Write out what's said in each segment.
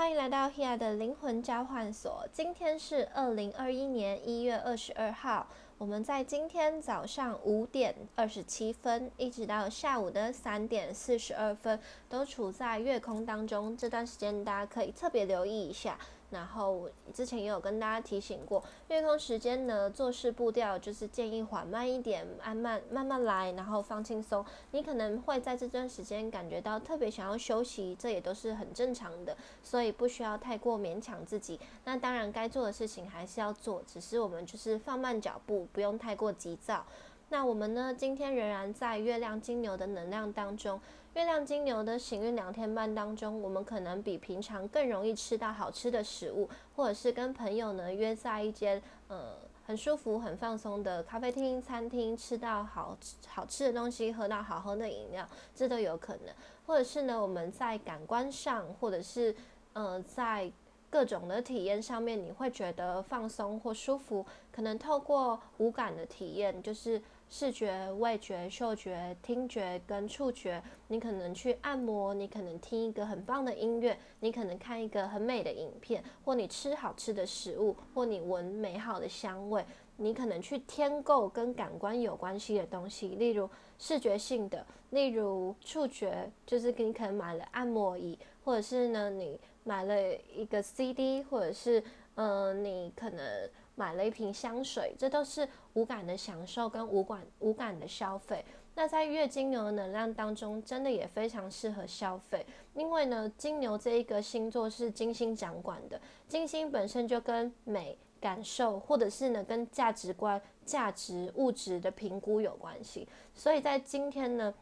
欢迎来到 Hia 的灵魂交换所。今天是二零二一年一月二十二号，我们在今天早上五点二十七分，一直到下午的三点四十二分，都处在月空当中。这段时间大家可以特别留意一下。然后之前也有跟大家提醒过，月空时间呢，做事步调就是建议缓慢一点，慢慢慢慢来，然后放轻松。你可能会在这段时间感觉到特别想要休息，这也都是很正常的，所以不需要太过勉强自己。那当然该做的事情还是要做，只是我们就是放慢脚步，不用太过急躁。那我们呢，今天仍然在月亮金牛的能量当中。月亮金牛的行运两天半当中，我们可能比平常更容易吃到好吃的食物，或者是跟朋友呢约在一间呃很舒服、很放松的咖啡厅、餐厅，吃到好好吃的东西，喝到好喝的饮料，这都有可能。或者是呢，我们在感官上，或者是呃在各种的体验上面，你会觉得放松或舒服，可能透过五感的体验，就是。视觉、味觉、嗅觉、听觉跟触觉，你可能去按摩，你可能听一个很棒的音乐，你可能看一个很美的影片，或你吃好吃的食物，或你闻美好的香味，你可能去添购跟感官有关系的东西，例如视觉性的，例如触觉，就是你可能买了按摩椅，或者是呢你买了一个 CD，或者是嗯你可能。买了一瓶香水，这都是无感的享受跟无感无感的消费。那在月金牛的能量当中，真的也非常适合消费，因为呢，金牛这一个星座是金星掌管的，金星本身就跟美、感受，或者是呢跟价值观、价值、物质的评估有关系。所以在今天呢。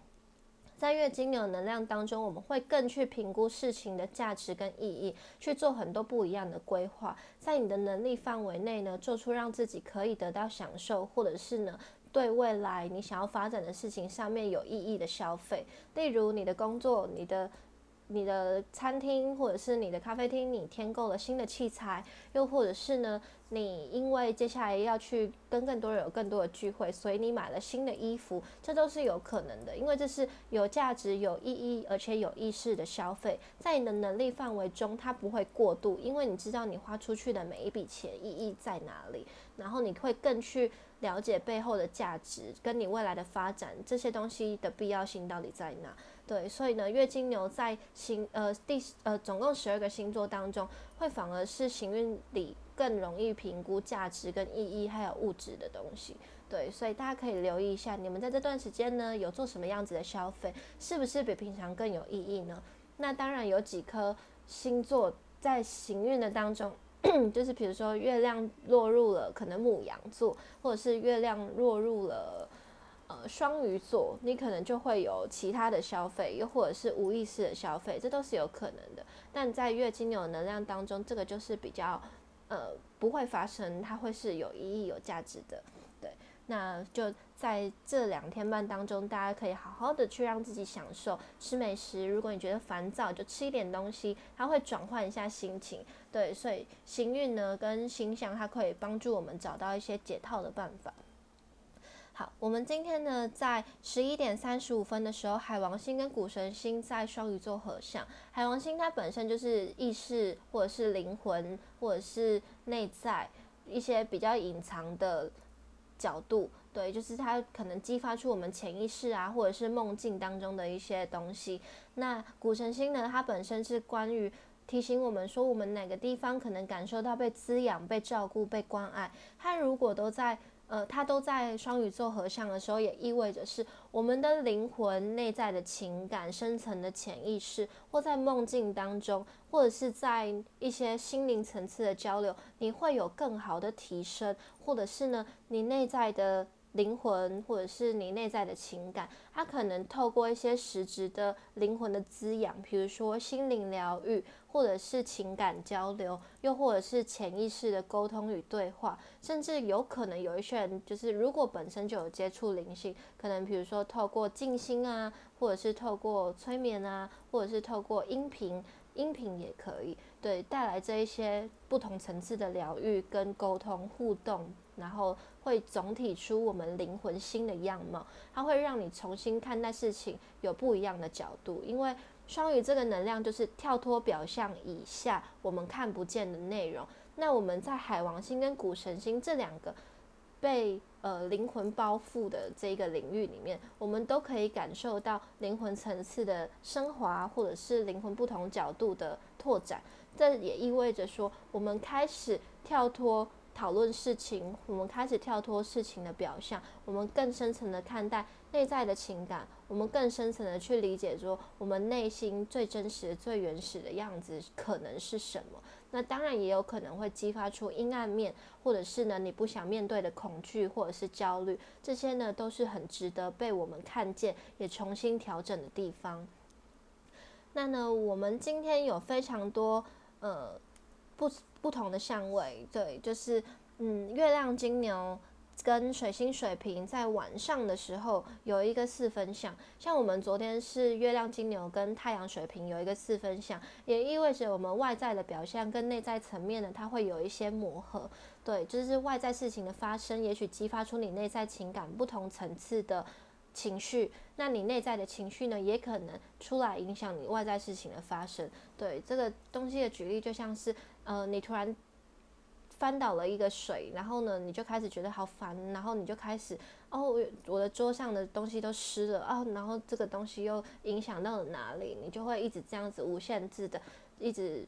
在月金牛能量当中，我们会更去评估事情的价值跟意义，去做很多不一样的规划，在你的能力范围内呢，做出让自己可以得到享受，或者是呢，对未来你想要发展的事情上面有意义的消费，例如你的工作，你的。你的餐厅或者是你的咖啡厅，你添购了新的器材，又或者是呢，你因为接下来要去跟更多人有更多的聚会，所以你买了新的衣服，这都是有可能的，因为这是有价值、有意义而且有意识的消费，在你的能力范围中，它不会过度，因为你知道你花出去的每一笔钱意义在哪里，然后你会更去了解背后的价值，跟你未来的发展这些东西的必要性到底在哪。对，所以呢，月金牛在星呃第呃总共十二个星座当中，会反而是行运里更容易评估价值跟意义还有物质的东西。对，所以大家可以留意一下，你们在这段时间呢有做什么样子的消费，是不是比平常更有意义呢？那当然有几颗星座在行运的当中，就是比如说月亮落入了可能母羊座，或者是月亮落入了。呃，双鱼座，你可能就会有其他的消费，又或者是无意识的消费，这都是有可能的。但在月经牛能量当中，这个就是比较呃不会发生，它会是有意义、有价值的。对，那就在这两天半当中，大家可以好好的去让自己享受吃美食。如果你觉得烦躁，就吃一点东西，它会转换一下心情。对，所以行运呢跟星象，它可以帮助我们找到一些解套的办法。好，我们今天呢，在十一点三十五分的时候，海王星跟谷神星在双鱼座合相。海王星它本身就是意识，或者是灵魂，或者是内在一些比较隐藏的角度，对，就是它可能激发出我们潜意识啊，或者是梦境当中的一些东西。那谷神星呢，它本身是关于提醒我们说，我们哪个地方可能感受到被滋养、被照顾、被关爱。它如果都在。呃，它都在双鱼座合相的时候，也意味着是我们的灵魂内在的情感、深层的潜意识，或在梦境当中，或者是在一些心灵层次的交流，你会有更好的提升，或者是呢，你内在的。灵魂，或者是你内在的情感，它可能透过一些实质的灵魂的滋养，比如说心灵疗愈，或者是情感交流，又或者是潜意识的沟通与对话，甚至有可能有一些人，就是如果本身就有接触灵性，可能比如说透过静心啊，或者是透过催眠啊，或者是透过音频，音频也可以，对，带来这一些不同层次的疗愈跟沟通互动。然后会总体出我们灵魂新的样貌，它会让你重新看待事情，有不一样的角度。因为双鱼这个能量就是跳脱表象以下我们看不见的内容。那我们在海王星跟谷神星这两个被呃灵魂包覆的这个领域里面，我们都可以感受到灵魂层次的升华，或者是灵魂不同角度的拓展。这也意味着说，我们开始跳脱。讨论事情，我们开始跳脱事情的表象，我们更深层的看待内在的情感，我们更深层的去理解说，我们内心最真实、最原始的样子可能是什么。那当然也有可能会激发出阴暗面，或者是呢你不想面对的恐惧，或者是焦虑，这些呢都是很值得被我们看见，也重新调整的地方。那呢，我们今天有非常多呃。不不同的相位，对，就是嗯，月亮金牛跟水星水瓶在晚上的时候有一个四分相，像我们昨天是月亮金牛跟太阳水瓶有一个四分相，也意味着我们外在的表现跟内在层面呢，它会有一些磨合，对，就是外在事情的发生，也许激发出你内在情感不同层次的。情绪，那你内在的情绪呢，也可能出来影响你外在事情的发生。对这个东西的举例，就像是，呃，你突然翻倒了一个水，然后呢，你就开始觉得好烦，然后你就开始，哦，我的桌上的东西都湿了啊，然后这个东西又影响到了哪里，你就会一直这样子无限制的一直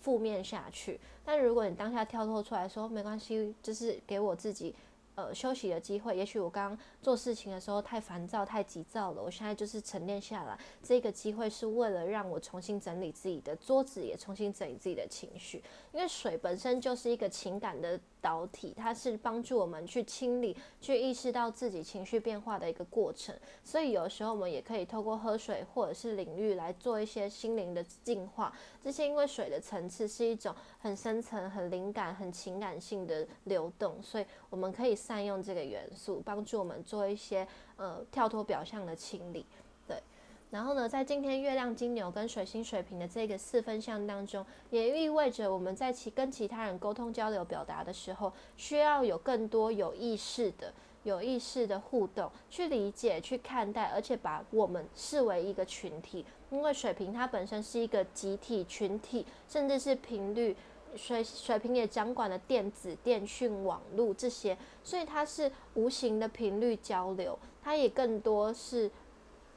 负面下去。但如果你当下跳脱出来说，没关系，就是给我自己。呃，休息的机会，也许我刚刚做事情的时候太烦躁、太急躁了，我现在就是沉淀下来。这个机会是为了让我重新整理自己的桌子，也重新整理自己的情绪。因为水本身就是一个情感的导体，它是帮助我们去清理、去意识到自己情绪变化的一个过程。所以有时候我们也可以透过喝水或者是领域来做一些心灵的净化。这些因为水的层次是一种很深层、很灵感、很情感性的流动，所以我们可以。善用这个元素，帮助我们做一些呃跳脱表象的清理，对。然后呢，在今天月亮金牛跟水星水瓶的这个四分相当中，也意味着我们在其跟其他人沟通交流表达的时候，需要有更多有意识的、有意识的互动，去理解、去看待，而且把我们视为一个群体。因为水瓶它本身是一个集体、群体，甚至是频率。水水平也掌管了电子、电讯、网络这些，所以它是无形的频率交流。它也更多是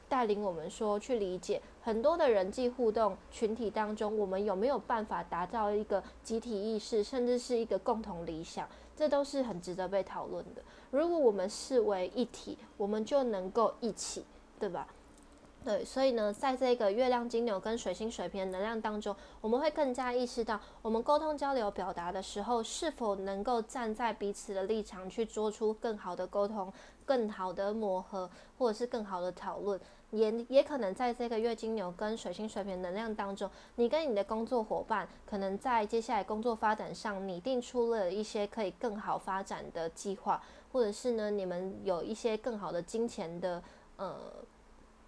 带领我们说去理解很多的人际互动群体当中，我们有没有办法达到一个集体意识，甚至是一个共同理想，这都是很值得被讨论的。如果我们视为一体，我们就能够一起，对吧？对，所以呢，在这个月亮金牛跟水星水瓶能量当中，我们会更加意识到，我们沟通交流表达的时候，是否能够站在彼此的立场去做出更好的沟通、更好的磨合，或者是更好的讨论。也也可能在这个月金牛跟水星水瓶能量当中，你跟你的工作伙伴，可能在接下来工作发展上拟定出了一些可以更好发展的计划，或者是呢，你们有一些更好的金钱的呃。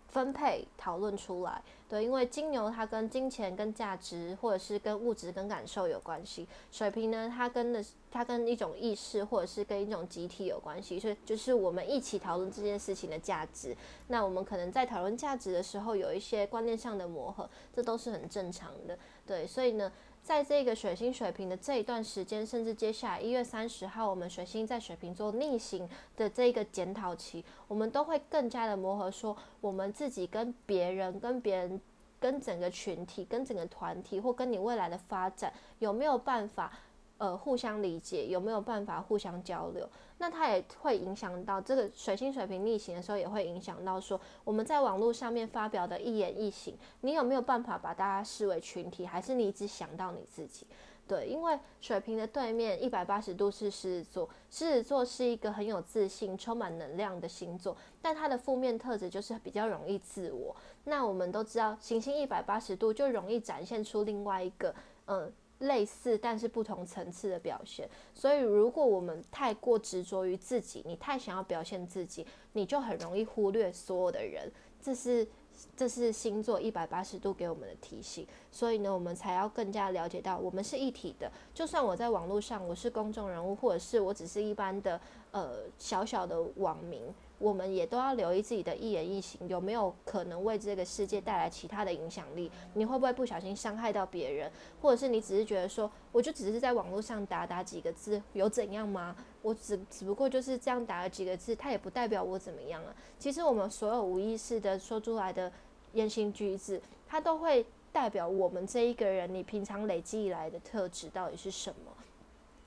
分配讨论出来，对，因为金牛它跟金钱、跟价值，或者是跟物质、跟感受有关系。水瓶呢，它跟的它跟一种意识，或者是跟一种集体有关系，所以就是我们一起讨论这件事情的价值。那我们可能在讨论价值的时候，有一些观念上的磨合，这都是很正常的。对，所以呢。在这个水星水瓶的这一段时间，甚至接下来一月三十号，我们水星在水瓶座逆行的这个检讨期，我们都会更加的磨合，说我们自己跟别人、跟别人、跟整个群体、跟整个团体，或跟你未来的发展，有没有办法？呃，互相理解有没有办法互相交流？那它也会影响到这个水星水平逆行的时候，也会影响到说我们在网络上面发表的一言一行，你有没有办法把大家视为群体，还是你只想到你自己？对，因为水瓶的对面一百八十度是狮子座，狮子座是一个很有自信、充满能量的星座，但它的负面特质就是比较容易自我。那我们都知道，行星一百八十度就容易展现出另外一个，嗯。类似但是不同层次的表现，所以如果我们太过执着于自己，你太想要表现自己，你就很容易忽略所有的人。这是这是星座一百八十度给我们的提醒。所以呢，我们才要更加了解到，我们是一体的。就算我在网络上我是公众人物，或者是我只是一般的呃小小的网民，我们也都要留意自己的一言一行，有没有可能为这个世界带来其他的影响力？你会不会不小心伤害到别人？或者是你只是觉得说，我就只是在网络上打打几个字，有怎样吗？我只只不过就是这样打了几个字，它也不代表我怎么样啊。其实我们所有无意识的说出来的言行举止，它都会代表我们这一个人，你平常累积以来的特质到底是什么。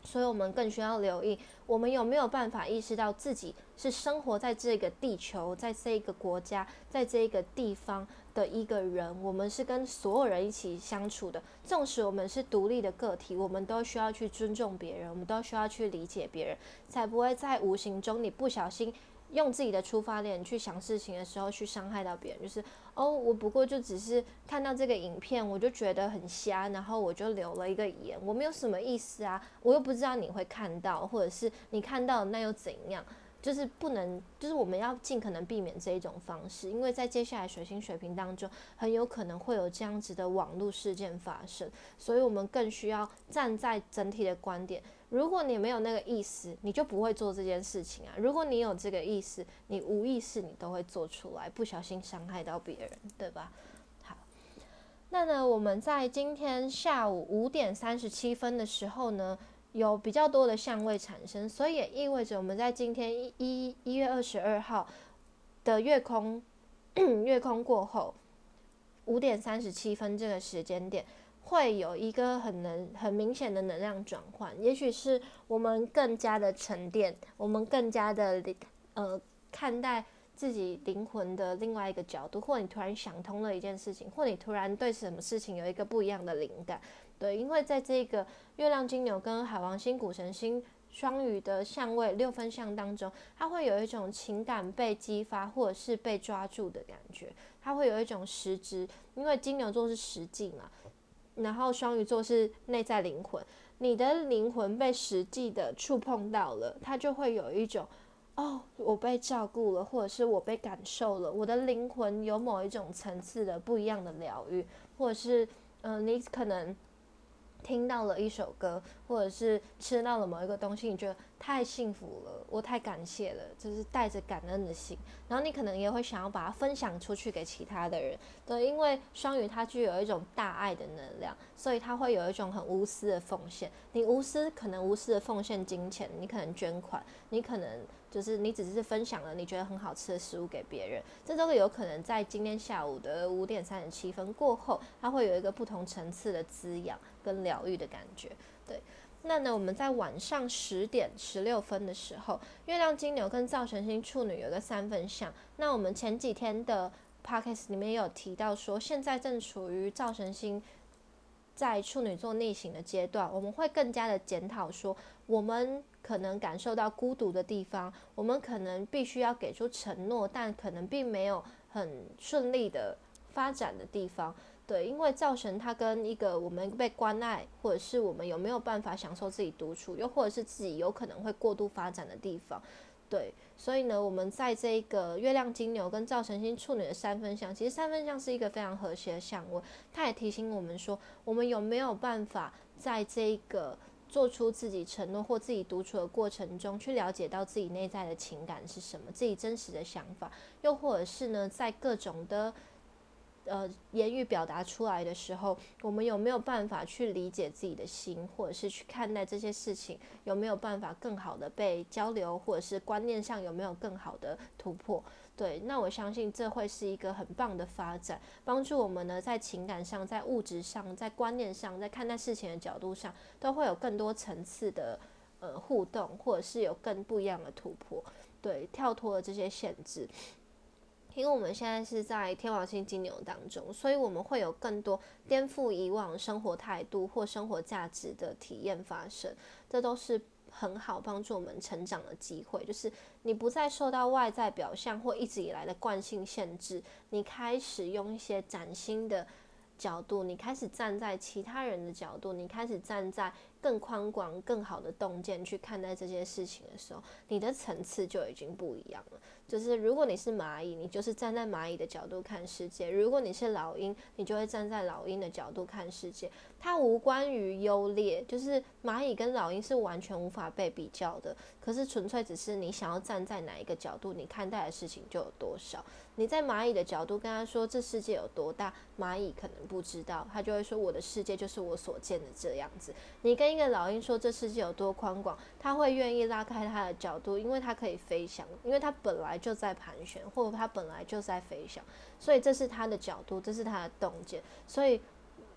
所以我们更需要留意，我们有没有办法意识到自己是生活在这个地球，在这个国家，在这个地方的一个人。我们是跟所有人一起相处的，纵使我们是独立的个体，我们都需要去尊重别人，我们都需要去理解别人，才不会在无形中你不小心。用自己的出发点去想事情的时候，去伤害到别人，就是哦，我不过就只是看到这个影片，我就觉得很瞎，然后我就留了一个言，我没有什么意思啊，我又不知道你会看到，或者是你看到那又怎样？就是不能，就是我们要尽可能避免这一种方式，因为在接下来水星水平当中，很有可能会有这样子的网络事件发生，所以我们更需要站在整体的观点。如果你没有那个意思，你就不会做这件事情啊。如果你有这个意思，你无意识你都会做出来，不小心伤害到别人，对吧？好，那呢，我们在今天下午五点三十七分的时候呢，有比较多的相位产生，所以也意味着我们在今天一一一月二十二号的月空 月空过后五点三十七分这个时间点。会有一个很能很明显的能量转换，也许是我们更加的沉淀，我们更加的呃看待自己灵魂的另外一个角度，或你突然想通了一件事情，或你突然对什么事情有一个不一样的灵感，对，因为在这个月亮金牛跟海王星、古神星双鱼的相位六分相当中，它会有一种情感被激发或者是被抓住的感觉，它会有一种实质，因为金牛座是实际嘛。然后双鱼座是内在灵魂，你的灵魂被实际的触碰到了，它就会有一种，哦，我被照顾了，或者是我被感受了，我的灵魂有某一种层次的不一样的疗愈，或者是，嗯，你可能。听到了一首歌，或者是吃到了某一个东西，你觉得太幸福了，我太感谢了，就是带着感恩的心。然后你可能也会想要把它分享出去给其他的人，对，因为双鱼它具有一种大爱的能量，所以它会有一种很无私的奉献。你无私，可能无私的奉献金钱，你可能捐款，你可能。就是你只是分享了你觉得很好吃的食物给别人，这都有可能在今天下午的五点三十七分过后，它会有一个不同层次的滋养跟疗愈的感觉。对，那呢，我们在晚上十点十六分的时候，月亮金牛跟造神星处女有个三分相。那我们前几天的 podcast 里面有提到说，现在正处于造神星在处女座逆行的阶段，我们会更加的检讨说我们。可能感受到孤独的地方，我们可能必须要给出承诺，但可能并没有很顺利的发展的地方。对，因为造成它跟一个我们被关爱，或者是我们有没有办法享受自己独处，又或者是自己有可能会过度发展的地方。对，所以呢，我们在这个月亮金牛跟造成星处女的三分相，其实三分相是一个非常和谐的相位，它也提醒我们说，我们有没有办法在这个。做出自己承诺或自己独处的过程中，去了解到自己内在的情感是什么，自己真实的想法，又或者是呢，在各种的呃言语表达出来的时候，我们有没有办法去理解自己的心，或者是去看待这些事情，有没有办法更好的被交流，或者是观念上有没有更好的突破？对，那我相信这会是一个很棒的发展，帮助我们呢在情感上、在物质上、在观念上、在看待事情的角度上，都会有更多层次的呃互动，或者是有更不一样的突破。对，跳脱了这些限制，因为我们现在是在天王星金牛当中，所以我们会有更多颠覆以往生活态度或生活价值的体验发生，这都是。很好，帮助我们成长的机会，就是你不再受到外在表象或一直以来的惯性限制，你开始用一些崭新的角度，你开始站在其他人的角度，你开始站在更宽广、更好的洞见去看待这些事情的时候，你的层次就已经不一样了。就是如果你是蚂蚁，你就是站在蚂蚁的角度看世界；如果你是老鹰，你就会站在老鹰的角度看世界。它无关于优劣，就是蚂蚁跟老鹰是完全无法被比较的。可是纯粹只是你想要站在哪一个角度，你看待的事情就有多少。你在蚂蚁的角度跟他说这世界有多大，蚂蚁可能不知道，他就会说我的世界就是我所见的这样子。你跟一个老鹰说这世界有多宽广，他会愿意拉开他的角度，因为他可以飞翔，因为他本来就在盘旋，或者他本来就在飞翔，所以这是他的角度，这是他的洞见。所以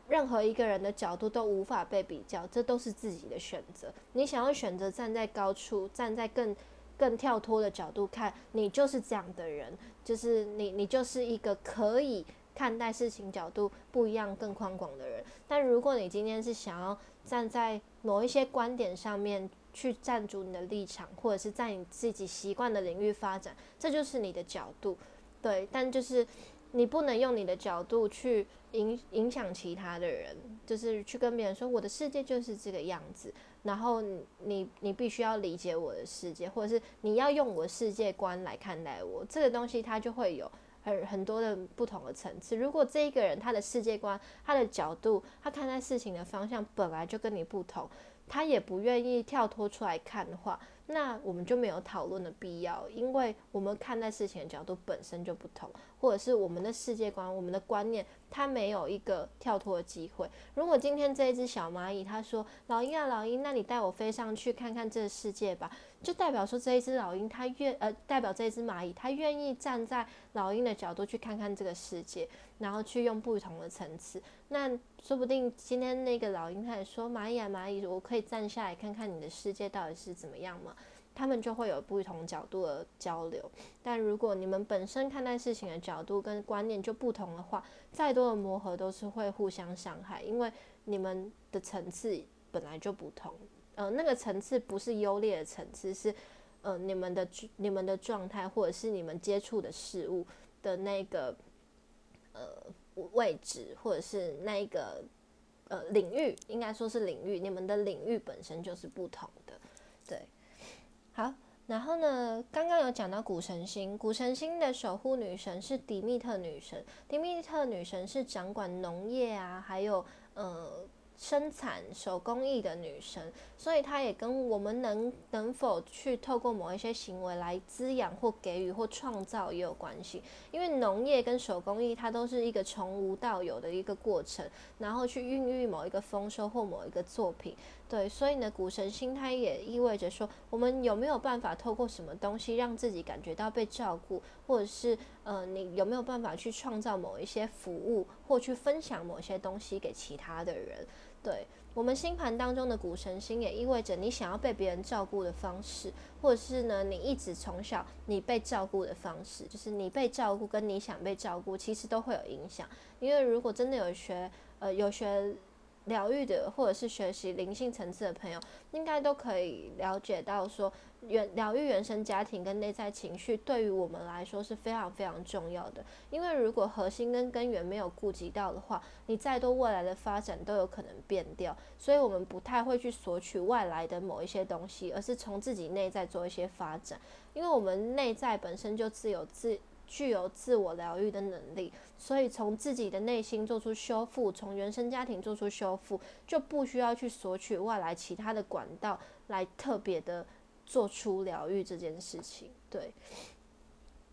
任何一个人的角度都无法被比较，这都是自己的选择。你想要选择站在高处，站在更。更跳脱的角度看，你就是这样的人，就是你，你就是一个可以看待事情角度不一样、更宽广的人。但如果你今天是想要站在某一些观点上面去站住你的立场，或者是在你自己习惯的领域发展，这就是你的角度，对。但就是你不能用你的角度去影影响其他的人，就是去跟别人说我的世界就是这个样子。然后你你必须要理解我的世界，或者是你要用我世界观来看待我这个东西，它就会有很很多的不同的层次。如果这一个人他的世界观、他的角度、他看待事情的方向本来就跟你不同，他也不愿意跳脱出来看的话。那我们就没有讨论的必要，因为我们看待事情的角度本身就不同，或者是我们的世界观、我们的观念，它没有一个跳脱的机会。如果今天这一只小蚂蚁，它说：“老鹰啊，老鹰，那你带我飞上去看看这个世界吧。”就代表说这一只老鹰它愿呃，代表这一只蚂蚁它愿意站在老鹰的角度去看看这个世界，然后去用不同的层次。那说不定今天那个老鹰它也说：“蚂蚁啊，蚂蚁，我可以站下来看看你的世界到底是怎么样吗？”他们就会有不同角度的交流。但如果你们本身看待事情的角度跟观念就不同的话，再多的磨合都是会互相伤害，因为你们的层次本来就不同。呃，那个层次不是优劣的层次，是呃你们的你们的状态，或者是你们接触的事物的那个呃位置，或者是那个呃领域，应该说是领域，你们的领域本身就是不同的，对。好，然后呢，刚刚有讲到古神星，古神星的守护女神是迪密特女神，迪密特女神是掌管农业啊，还有呃。生产手工艺的女神，所以她也跟我们能能否去透过某一些行为来滋养或给予或创造也有关系。因为农业跟手工艺，它都是一个从无到有的一个过程，然后去孕育某一个丰收或某一个作品。对，所以呢，古神星它也意味着说，我们有没有办法透过什么东西让自己感觉到被照顾，或者是呃，你有没有办法去创造某一些服务，或去分享某些东西给其他的人？对我们星盘当中的古神星，也意味着你想要被别人照顾的方式，或者是呢，你一直从小你被照顾的方式，就是你被照顾跟你想被照顾，其实都会有影响。因为如果真的有学，呃，有学。疗愈的，或者是学习灵性层次的朋友，应该都可以了解到，说原疗愈原生家庭跟内在情绪，对于我们来说是非常非常重要的。因为如果核心跟根源没有顾及到的话，你再多未来的发展都有可能变掉。所以，我们不太会去索取外来的某一些东西，而是从自己内在做一些发展。因为我们内在本身就自有自。具有自我疗愈的能力，所以从自己的内心做出修复，从原生家庭做出修复，就不需要去索取外来其他的管道来特别的做出疗愈这件事情。对，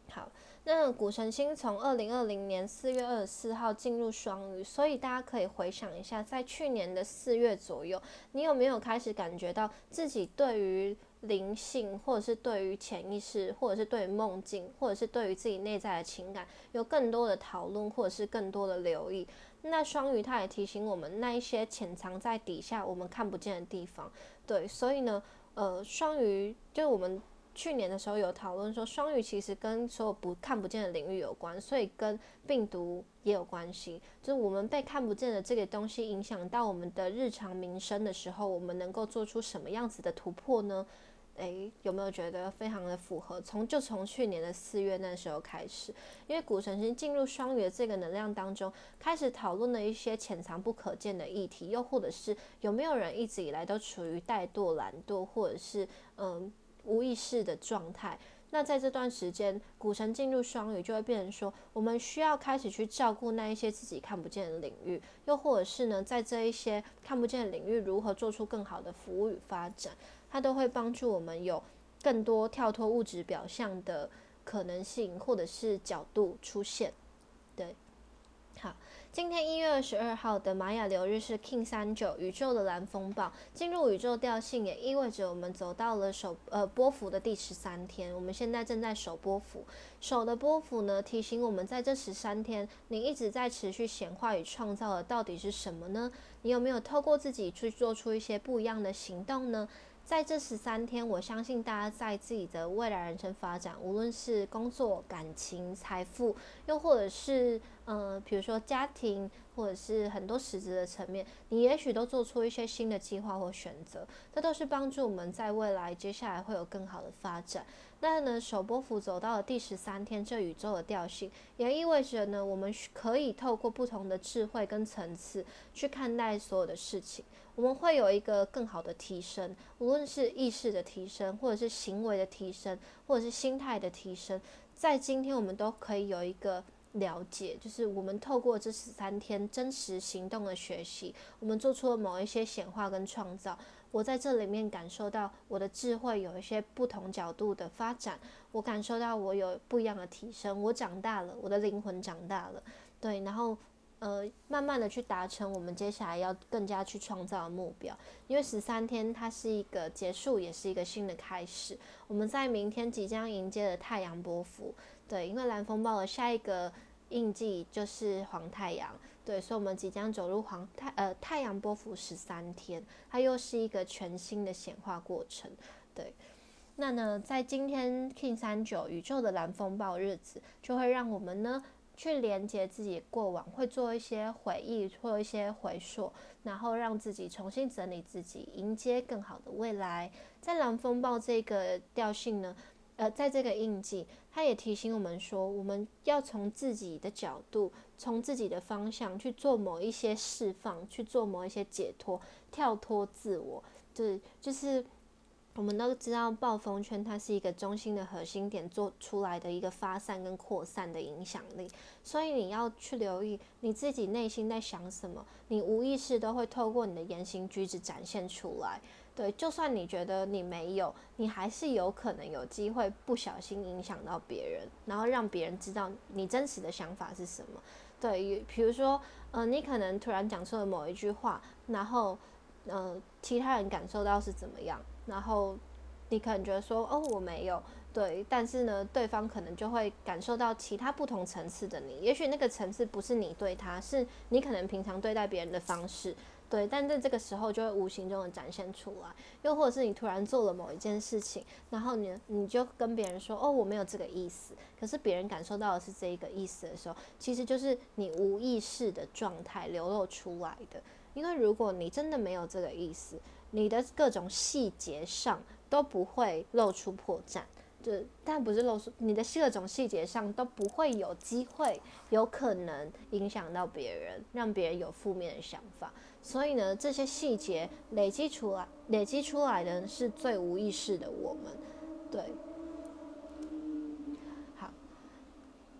好，那古神星从二零二零年四月二十四号进入双鱼，所以大家可以回想一下，在去年的四月左右，你有没有开始感觉到自己对于灵性，或者是对于潜意识，或者是对于梦境，或者是对于自己内在的情感，有更多的讨论，或者是更多的留意。那双鱼它也提醒我们，那一些潜藏在底下我们看不见的地方。对，所以呢，呃，双鱼就是我们去年的时候有讨论说，双鱼其实跟所有不看不见的领域有关，所以跟病毒也有关系。就是我们被看不见的这个东西影响到我们的日常民生的时候，我们能够做出什么样子的突破呢？诶，有没有觉得非常的符合？从就从去年的四月那时候开始，因为古神星进入双鱼的这个能量当中，开始讨论了一些潜藏不可见的议题，又或者是有没有人一直以来都处于怠惰、懒惰，或者是嗯无意识的状态？那在这段时间，古城进入双鱼，就会变成说，我们需要开始去照顾那一些自己看不见的领域，又或者是呢，在这一些看不见的领域，如何做出更好的服务与发展，它都会帮助我们有更多跳脱物质表象的可能性，或者是角度出现。对，好。今天一月二十二号的玛雅流日是 King 三九宇宙的蓝风暴进入宇宙调性，也意味着我们走到了首呃波幅的第十三天。我们现在正在首波幅，首的波幅呢，提醒我们在这十三天，你一直在持续显化与创造的到底是什么呢？你有没有透过自己去做出一些不一样的行动呢？在这十三天，我相信大家在自己的未来人生发展，无论是工作、感情、财富，又或者是呃，比如说家庭，或者是很多实质的层面，你也许都做出一些新的计划或选择，这都是帮助我们在未来接下来会有更好的发展。那呢，首波幅走到了第十三天，这宇宙的调性也意味着呢，我们可以透过不同的智慧跟层次去看待所有的事情，我们会有一个更好的提升，无论是意识的提升，或者是行为的提升，或者是心态的提升，在今天我们都可以有一个了解，就是我们透过这十三天真实行动的学习，我们做出了某一些显化跟创造。我在这里面感受到我的智慧有一些不同角度的发展，我感受到我有不一样的提升，我长大了，我的灵魂长大了，对，然后呃，慢慢的去达成我们接下来要更加去创造的目标。因为十三天它是一个结束，也是一个新的开始。我们在明天即将迎接的太阳波幅，对，因为蓝风暴的下一个印记就是黄太阳。对，所以，我们即将走入黄太呃太阳波幅十三天，它又是一个全新的显化过程。对，那呢，在今天 King 三九宇宙的蓝风暴日子，就会让我们呢去连接自己过往，会做一些回忆，做一些回溯，然后让自己重新整理自己，迎接更好的未来。在蓝风暴这个调性呢。呃，在这个印记，它也提醒我们说，我们要从自己的角度，从自己的方向去做某一些释放，去做某一些解脱，跳脱自我。对，就是我们都知道，暴风圈它是一个中心的核心点做出来的一个发散跟扩散的影响力，所以你要去留意你自己内心在想什么，你无意识都会透过你的言行举止展现出来。对，就算你觉得你没有，你还是有可能有机会不小心影响到别人，然后让别人知道你真实的想法是什么。对，比如说，嗯，你可能突然讲出了某一句话，然后，嗯，其他人感受到是怎么样，然后你可能觉得说，哦，我没有，对，但是呢，对方可能就会感受到其他不同层次的你，也许那个层次不是你对他，是你可能平常对待别人的方式。对，但在这个时候就会无形中的展现出来，又或者是你突然做了某一件事情，然后你你就跟别人说，哦，我没有这个意思，可是别人感受到的是这一个意思的时候，其实就是你无意识的状态流露出来的。因为如果你真的没有这个意思，你的各种细节上都不会露出破绽。就但不是露出你的各种细节上都不会有机会，有可能影响到别人，让别人有负面的想法。所以呢，这些细节累积出来，累积出来的是最无意识的我们，对。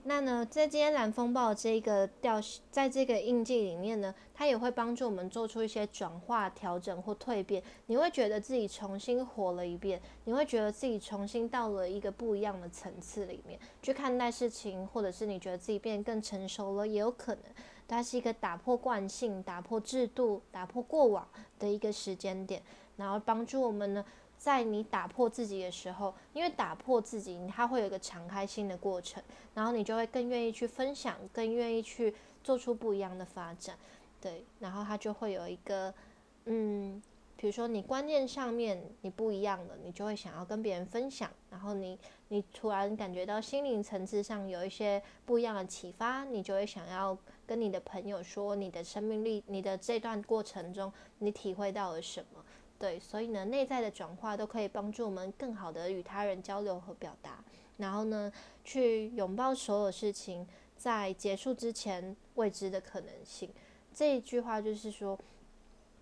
那呢，在今天蓝风暴这个调，在这个印记里面呢，它也会帮助我们做出一些转化、调整或蜕变。你会觉得自己重新活了一遍，你会觉得自己重新到了一个不一样的层次里面去看待事情，或者是你觉得自己变得更成熟了，也有可能。它是一个打破惯性、打破制度、打破过往的一个时间点，然后帮助我们呢。在你打破自己的时候，因为打破自己，它会有一个敞开心的过程，然后你就会更愿意去分享，更愿意去做出不一样的发展，对，然后它就会有一个，嗯，比如说你观念上面你不一样了，你就会想要跟别人分享，然后你你突然感觉到心灵层次上有一些不一样的启发，你就会想要跟你的朋友说你的生命力，你的这段过程中你体会到了什么。对，所以呢，内在的转化都可以帮助我们更好的与他人交流和表达，然后呢，去拥抱所有事情在结束之前未知的可能性。这一句话就是说，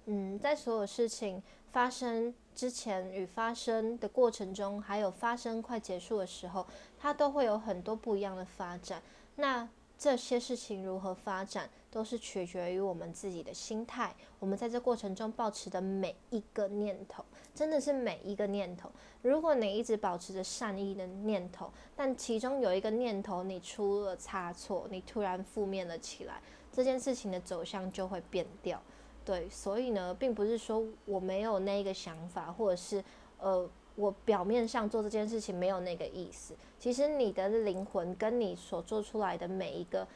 嗯，在所有事情发生之前与发生的过程中，还有发生快结束的时候，它都会有很多不一样的发展。那这些事情如何发展，都是取决于我们自己的心态。我们在这过程中保持的每一个念头，真的是每一个念头。如果你一直保持着善意的念头，但其中有一个念头你出了差错，你突然负面了起来，这件事情的走向就会变掉。对，所以呢，并不是说我没有那个想法，或者是呃。我表面上做这件事情没有那个意思，其实你的灵魂跟你所做出来的每一个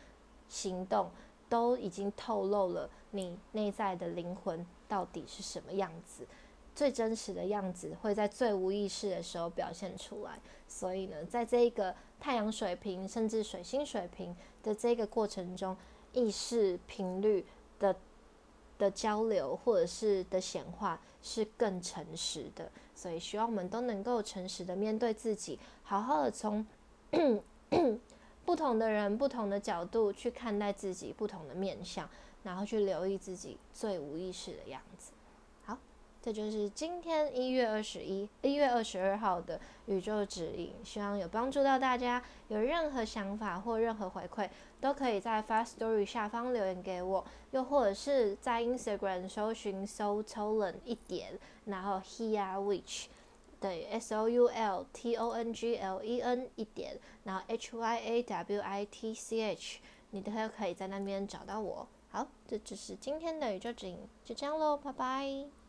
行动，都已经透露了你内在的灵魂到底是什么样子，最真实的样子会在最无意识的时候表现出来。所以呢，在这一个太阳水平甚至水星水平的这个过程中，意识频率的的交流或者是的显化是更诚实的。所以，希望我们都能够诚实的面对自己，好好的从 不同的人、不同的角度去看待自己不同的面相，然后去留意自己最无意识的样子。这就是今天一月二十一、一月二十二号的宇宙指引，希望有帮助到大家。有任何想法或任何回馈，都可以在 Fast Story 下方留言给我，又或者是在 Instagram 搜寻 Soul Tolen 一点，然后 Hia Witch，对，S O U L T O N G L E N 一点，然后 H Y A W I T C H，你都可以在那边找到我。好，这就是今天的宇宙指引，就这样喽，拜拜。